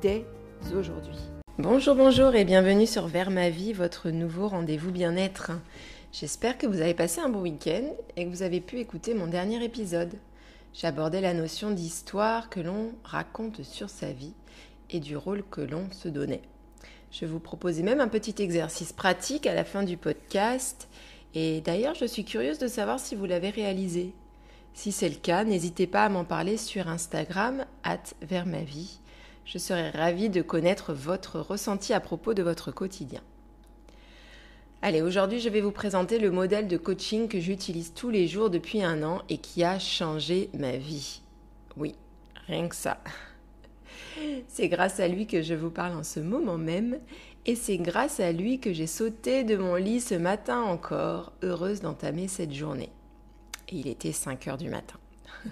dès aujourd'hui. Bonjour, bonjour et bienvenue sur Vers ma vie, votre nouveau rendez-vous bien-être. J'espère que vous avez passé un bon week-end et que vous avez pu écouter mon dernier épisode. J'abordais la notion d'histoire que l'on raconte sur sa vie et du rôle que l'on se donnait. Je vous proposais même un petit exercice pratique à la fin du podcast et d'ailleurs, je suis curieuse de savoir si vous l'avez réalisé. Si c'est le cas, n'hésitez pas à m'en parler sur Instagram, at vers ma vie. Je serais ravie de connaître votre ressenti à propos de votre quotidien. Allez, aujourd'hui, je vais vous présenter le modèle de coaching que j'utilise tous les jours depuis un an et qui a changé ma vie. Oui, rien que ça. C'est grâce à lui que je vous parle en ce moment même et c'est grâce à lui que j'ai sauté de mon lit ce matin encore, heureuse d'entamer cette journée. Et il était 5 heures du matin.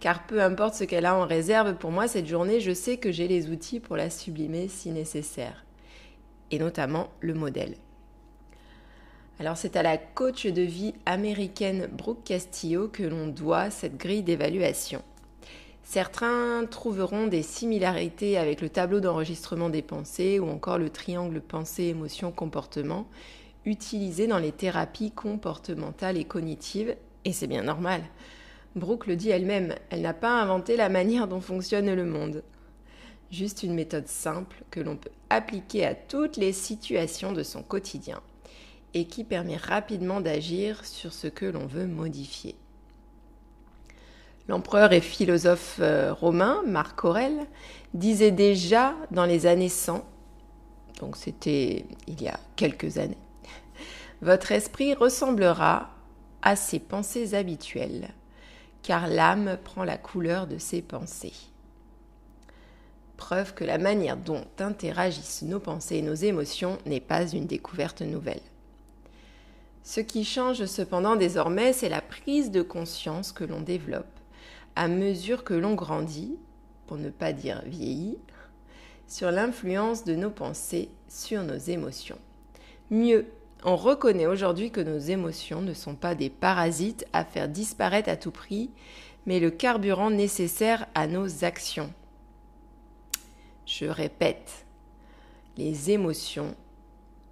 Car peu importe ce qu'elle a en réserve pour moi cette journée, je sais que j'ai les outils pour la sublimer si nécessaire. Et notamment le modèle. Alors c'est à la coach de vie américaine Brooke Castillo que l'on doit cette grille d'évaluation. Certains trouveront des similarités avec le tableau d'enregistrement des pensées ou encore le triangle pensée-émotion-comportement utilisé dans les thérapies comportementales et cognitives, et c'est bien normal. Brooke le dit elle-même, elle n'a pas inventé la manière dont fonctionne le monde. Juste une méthode simple que l'on peut appliquer à toutes les situations de son quotidien et qui permet rapidement d'agir sur ce que l'on veut modifier. L'empereur et philosophe euh, romain Marc Aurèle disait déjà dans les années 100, donc c'était il y a quelques années, votre esprit ressemblera à ses pensées habituelles, car l'âme prend la couleur de ses pensées. Preuve que la manière dont interagissent nos pensées et nos émotions n'est pas une découverte nouvelle. Ce qui change cependant désormais, c'est la prise de conscience que l'on développe à mesure que l'on grandit, pour ne pas dire vieillit, sur l'influence de nos pensées sur nos émotions. Mieux, on reconnaît aujourd'hui que nos émotions ne sont pas des parasites à faire disparaître à tout prix, mais le carburant nécessaire à nos actions. Je répète, les émotions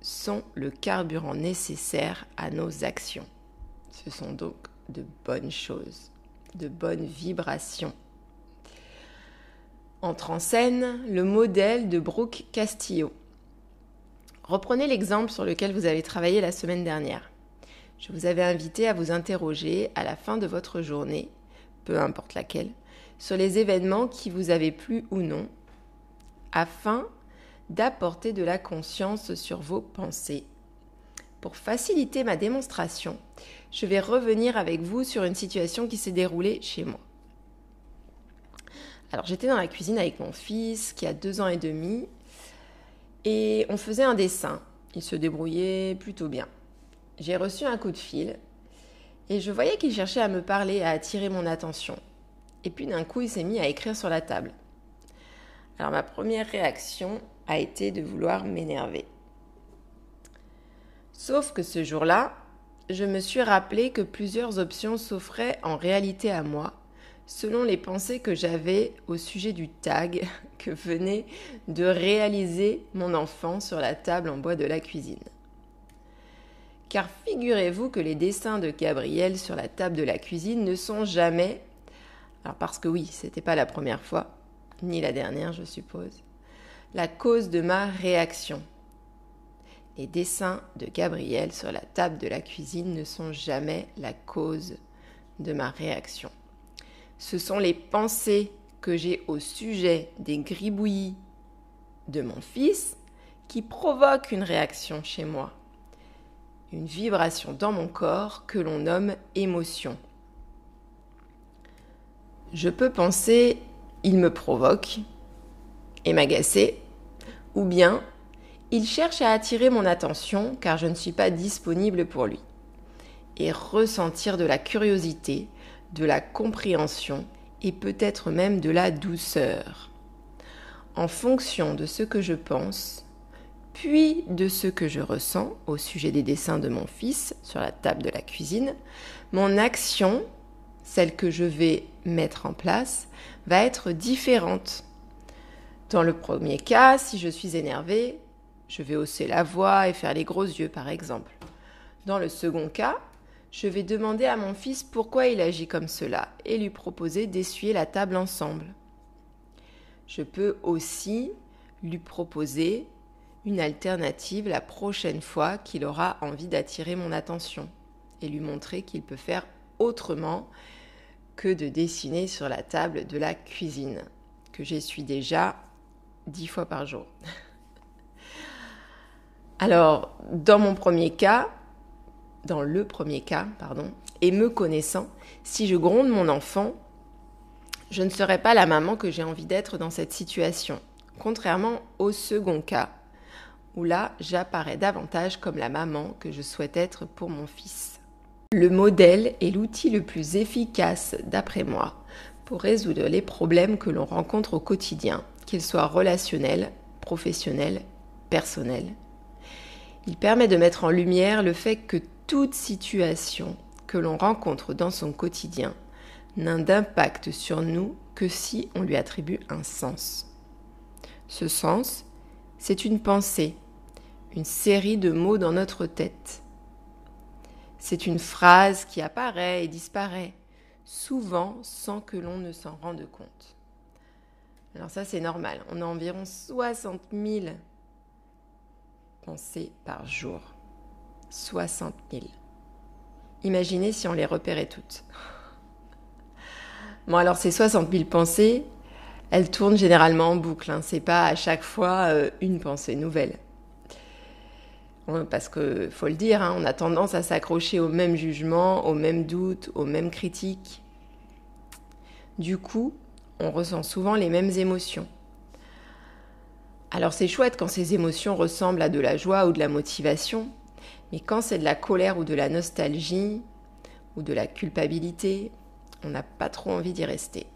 sont le carburant nécessaire à nos actions. Ce sont donc de bonnes choses de bonnes vibrations. Entre en scène le modèle de Brooke Castillo. Reprenez l'exemple sur lequel vous avez travaillé la semaine dernière. Je vous avais invité à vous interroger à la fin de votre journée, peu importe laquelle, sur les événements qui vous avaient plu ou non, afin d'apporter de la conscience sur vos pensées. Pour faciliter ma démonstration, je vais revenir avec vous sur une situation qui s'est déroulée chez moi. Alors j'étais dans la cuisine avec mon fils qui a deux ans et demi et on faisait un dessin. Il se débrouillait plutôt bien. J'ai reçu un coup de fil et je voyais qu'il cherchait à me parler, à attirer mon attention. Et puis d'un coup, il s'est mis à écrire sur la table. Alors ma première réaction a été de vouloir m'énerver. Sauf que ce jour-là, je me suis rappelé que plusieurs options s'offraient en réalité à moi, selon les pensées que j'avais au sujet du tag que venait de réaliser mon enfant sur la table en bois de la cuisine. Car figurez-vous que les dessins de Gabriel sur la table de la cuisine ne sont jamais, alors parce que oui, c'était pas la première fois, ni la dernière, je suppose, la cause de ma réaction les dessins de Gabriel sur la table de la cuisine ne sont jamais la cause de ma réaction. Ce sont les pensées que j'ai au sujet des gribouillis de mon fils qui provoquent une réaction chez moi, une vibration dans mon corps que l'on nomme émotion. Je peux penser il me provoque et m'agacer, ou bien il cherche à attirer mon attention car je ne suis pas disponible pour lui, et ressentir de la curiosité, de la compréhension et peut-être même de la douceur. En fonction de ce que je pense, puis de ce que je ressens au sujet des dessins de mon fils sur la table de la cuisine, mon action, celle que je vais mettre en place, va être différente. Dans le premier cas, si je suis énervée, je vais hausser la voix et faire les gros yeux par exemple. Dans le second cas, je vais demander à mon fils pourquoi il agit comme cela et lui proposer d'essuyer la table ensemble. Je peux aussi lui proposer une alternative la prochaine fois qu'il aura envie d'attirer mon attention et lui montrer qu'il peut faire autrement que de dessiner sur la table de la cuisine, que j'essuie déjà dix fois par jour. Alors, dans mon premier cas, dans le premier cas, pardon, et me connaissant, si je gronde mon enfant, je ne serai pas la maman que j'ai envie d'être dans cette situation, contrairement au second cas, où là, j'apparais davantage comme la maman que je souhaite être pour mon fils. Le modèle est l'outil le plus efficace, d'après moi, pour résoudre les problèmes que l'on rencontre au quotidien, qu'ils soient relationnels, professionnels, personnels. Il permet de mettre en lumière le fait que toute situation que l'on rencontre dans son quotidien n'a d'impact sur nous que si on lui attribue un sens. Ce sens, c'est une pensée, une série de mots dans notre tête. C'est une phrase qui apparaît et disparaît, souvent sans que l'on ne s'en rende compte. Alors ça, c'est normal. On a environ 60 000 pensées par jour. 60 000. Imaginez si on les repérait toutes. Bon, alors ces 60 000 pensées, elles tournent généralement en boucle. Hein. C'est pas à chaque fois euh, une pensée nouvelle. Parce que, faut le dire, hein, on a tendance à s'accrocher au même jugement, aux mêmes doutes, aux mêmes critiques. Du coup, on ressent souvent les mêmes émotions. Alors c'est chouette quand ces émotions ressemblent à de la joie ou de la motivation, mais quand c'est de la colère ou de la nostalgie ou de la culpabilité, on n'a pas trop envie d'y rester.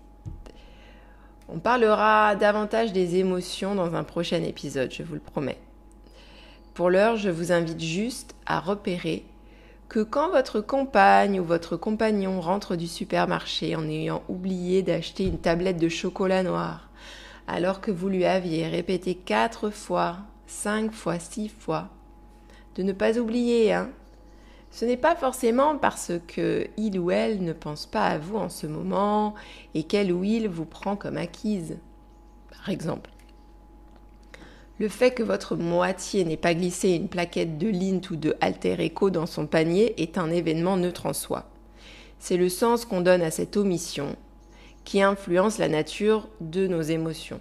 On parlera davantage des émotions dans un prochain épisode, je vous le promets. Pour l'heure, je vous invite juste à repérer que quand votre compagne ou votre compagnon rentre du supermarché en ayant oublié d'acheter une tablette de chocolat noir, alors que vous lui aviez répété quatre fois, cinq fois, six fois, de ne pas oublier, hein. Ce n'est pas forcément parce que il ou elle ne pense pas à vous en ce moment et qu'elle ou il vous prend comme acquise. Par exemple, le fait que votre moitié n'ait pas glissé une plaquette de Lint ou de Alter Echo dans son panier est un événement neutre en soi. C'est le sens qu'on donne à cette omission qui influence la nature de nos émotions.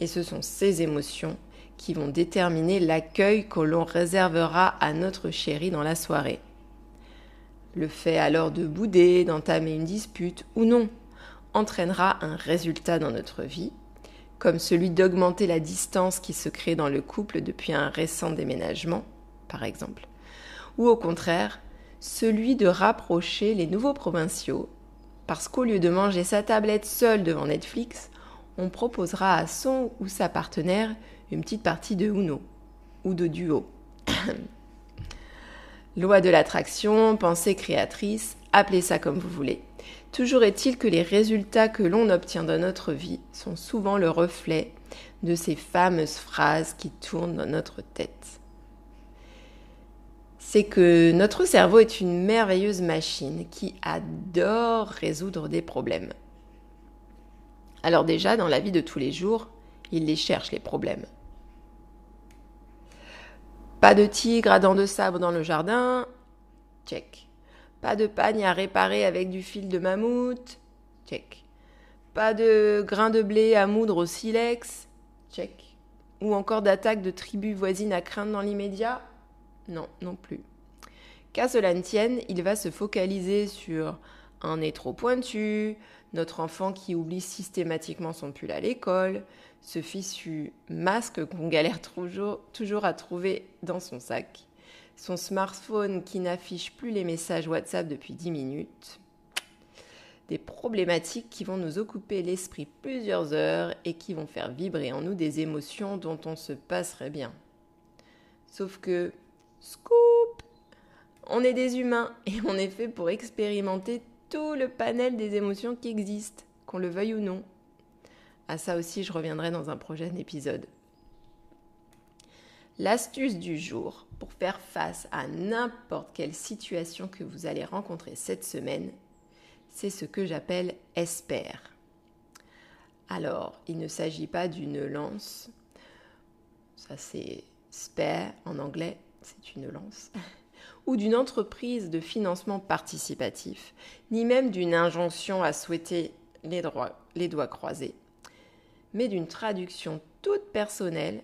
Et ce sont ces émotions qui vont déterminer l'accueil que l'on réservera à notre chéri dans la soirée. Le fait alors de bouder, d'entamer une dispute ou non entraînera un résultat dans notre vie, comme celui d'augmenter la distance qui se crée dans le couple depuis un récent déménagement, par exemple, ou au contraire, celui de rapprocher les nouveaux provinciaux, parce qu'au lieu de manger sa tablette seule devant Netflix, on proposera à son ou sa partenaire une petite partie de Uno ou de duo. Loi de l'attraction, pensée créatrice, appelez ça comme vous voulez. Toujours est-il que les résultats que l'on obtient dans notre vie sont souvent le reflet de ces fameuses phrases qui tournent dans notre tête. C'est que notre cerveau est une merveilleuse machine qui adore résoudre des problèmes. Alors déjà, dans la vie de tous les jours, il les cherche, les problèmes. Pas de tigre à dents de sabre dans le jardin. Check. Pas de pagne à réparer avec du fil de mammouth. Check. Pas de grains de blé à moudre au silex. Check. Ou encore d'attaque de tribus voisines à craindre dans l'immédiat Non, non plus. Qu'à cela ne tienne, il va se focaliser sur un nez trop pointu, notre enfant qui oublie systématiquement son pull à l'école, ce fichu masque qu'on galère toujours, toujours à trouver dans son sac, son smartphone qui n'affiche plus les messages WhatsApp depuis 10 minutes, des problématiques qui vont nous occuper l'esprit plusieurs heures et qui vont faire vibrer en nous des émotions dont on se passerait bien. Sauf que, scoop, on est des humains et on est fait pour expérimenter tout le panel des émotions qui existent, qu'on le veuille ou non. À ça aussi, je reviendrai dans un prochain épisode. L'astuce du jour pour faire face à n'importe quelle situation que vous allez rencontrer cette semaine, c'est ce que j'appelle espère. Alors, il ne s'agit pas d'une lance, ça c'est spare en anglais, c'est une lance, ou d'une entreprise de financement participatif, ni même d'une injonction à souhaiter les, doigts croisés, mais d'une traduction toute personnelle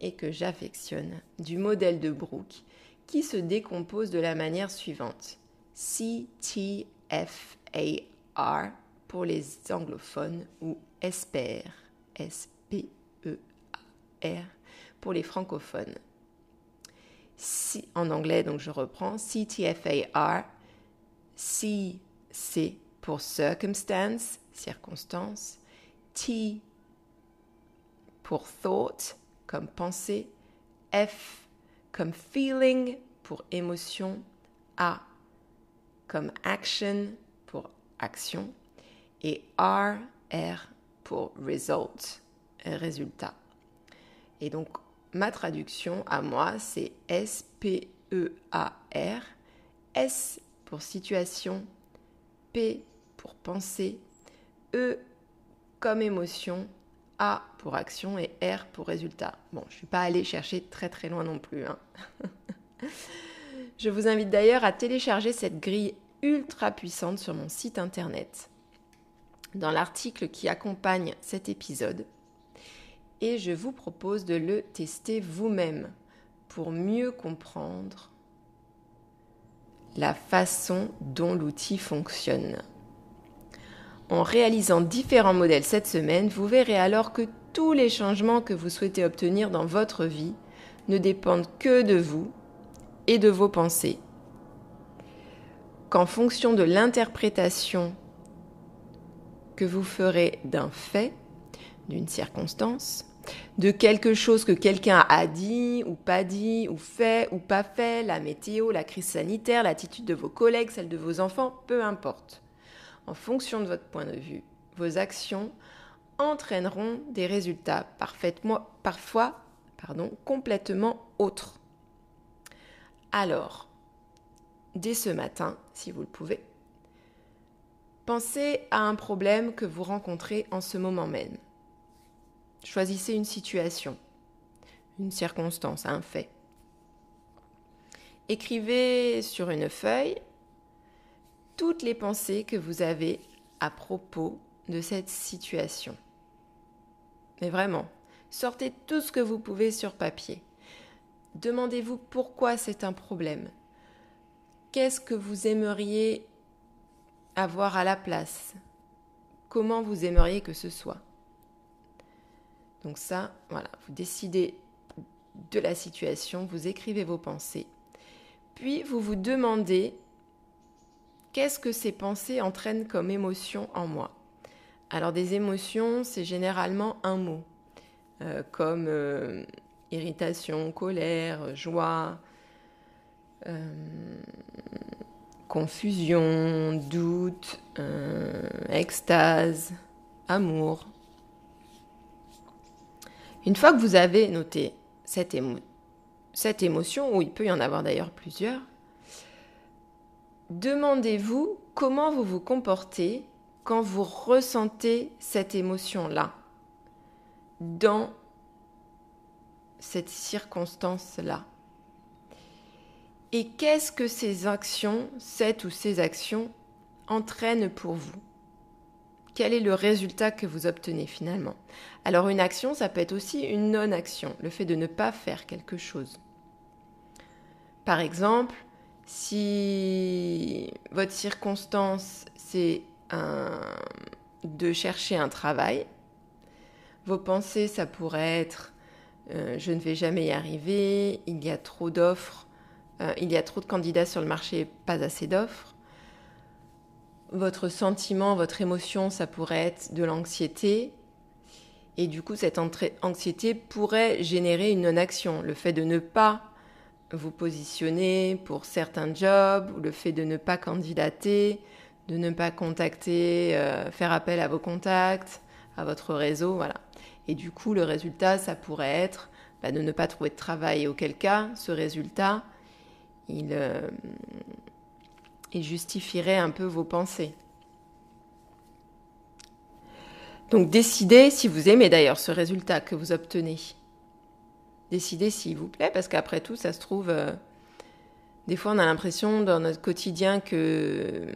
et que j'affectionne du modèle de Brooke qui se décompose de la manière suivante. C-T-F-A-R pour les anglophones ou S-P-E-A-R pour les francophones. Si, en anglais, donc je reprends, C-T-F-A-R, C, C pour circumstance, circonstance, T pour thought, comme pensée, F comme feeling pour émotion, A comme action pour action et R, R pour result, résultat. Et donc ma traduction à moi c'est S P E A R, S pour situation, P pour pensée, E comme émotion a pour action et R pour résultat. Bon, je ne suis pas allée chercher très très loin non plus. Hein. je vous invite d'ailleurs à télécharger cette grille ultra puissante sur mon site internet, dans l'article qui accompagne cet épisode. Et je vous propose de le tester vous-même pour mieux comprendre la façon dont l'outil fonctionne. En réalisant différents modèles cette semaine, vous verrez alors que tous les changements que vous souhaitez obtenir dans votre vie ne dépendent que de vous et de vos pensées. Qu'en fonction de l'interprétation que vous ferez d'un fait, d'une circonstance, de quelque chose que quelqu'un a dit ou pas dit, ou fait ou pas fait, la météo, la crise sanitaire, l'attitude de vos collègues, celle de vos enfants, peu importe en fonction de votre point de vue, vos actions entraîneront des résultats parfois pardon, complètement autres. Alors, dès ce matin, si vous le pouvez, pensez à un problème que vous rencontrez en ce moment même. Choisissez une situation, une circonstance, un fait. Écrivez sur une feuille toutes les pensées que vous avez à propos de cette situation. Mais vraiment, sortez tout ce que vous pouvez sur papier. Demandez-vous pourquoi c'est un problème. Qu'est-ce que vous aimeriez avoir à la place? Comment vous aimeriez que ce soit? Donc ça, voilà, vous décidez de la situation, vous écrivez vos pensées, puis vous vous demandez qu'est-ce que ces pensées entraînent comme émotion en moi? Alors des émotions, c'est généralement un mot, euh, comme euh, irritation, colère, joie, euh, confusion, doute, extase, amour. Une fois que vous avez noté cette, émotion, ou il peut y en avoir d'ailleurs plusieurs, Demandez-vous comment vous vous comportez quand vous ressentez cette émotion-là, dans cette circonstance-là. Et qu'est-ce que ces actions, cette ou ces actions, entraînent pour vous? Quel est le résultat que vous obtenez finalement? Alors une action, ça peut être aussi une non-action, le fait de ne pas faire quelque chose. Par exemple, si votre circonstance, c'est de chercher un travail, Vos pensées, ça pourrait être euh, je ne vais jamais y arriver, il y a trop d'offres, euh, il y a trop de candidats sur le marché, pas assez d'offres. Votre sentiment, votre émotion, ça pourrait être de l'anxiété. Et du coup, cette anxiété pourrait générer une non-action. Le fait de ne pas vous positionner pour certains jobs, ou le fait de ne pas candidater, de ne pas contacter, euh, faire appel à vos contacts, à votre réseau, voilà. Et du coup, le résultat, ça pourrait être bah, de ne pas trouver de travail. auquel cas, ce résultat, il, euh, il justifierait un peu vos pensées. Donc décidez si vous aimez d'ailleurs ce résultat que vous obtenez. Décidez s'il vous plaît, parce qu'après tout, ça se trouve, euh, des fois on a l'impression dans notre quotidien que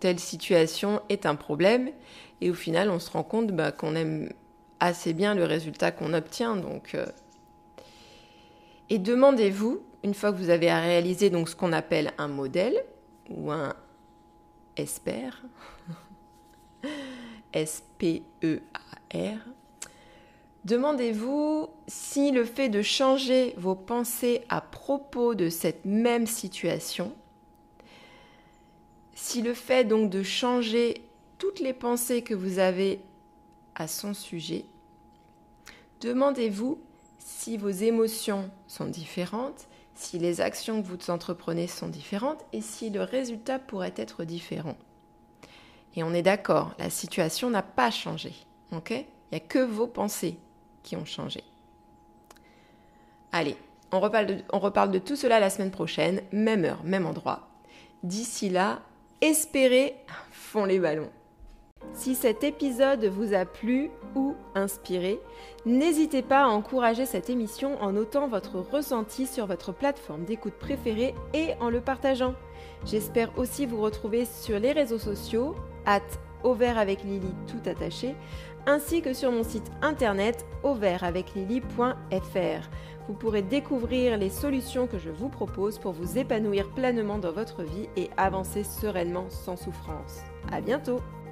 telle situation est un problème, et au final on se rend compte bah, qu'on aime assez bien le résultat qu'on obtient. Donc, euh. Et demandez-vous, une fois que vous avez réalisé donc ce qu'on appelle un modèle ou un SPER, S-P-E-A-R, demandez-vous si le fait de changer vos pensées à propos de cette même situation, si le fait donc de changer toutes les pensées que vous avez à son sujet, demandez-vous si vos émotions sont différentes, si les actions que vous entreprenez sont différentes et si le résultat pourrait être différent. Et on est d'accord, la situation n'a pas changé. ok? Il n'y a que vos pensées qui ont changé. Allez, on reparle, de, on reparle de tout cela la semaine prochaine, même heure, même endroit. D'ici là, espérez font les ballons. Si cet épisode vous a plu ou inspiré, n'hésitez pas à encourager cette émission en notant votre ressenti sur votre plateforme d'écoute préférée et en le partageant. J'espère aussi vous retrouver sur les réseaux sociaux, at avec Lily tout attaché, ainsi que sur mon site internet auvertaveclily.fr. Vous pourrez découvrir les solutions que je vous propose pour vous épanouir pleinement dans votre vie et avancer sereinement sans souffrance. À bientôt!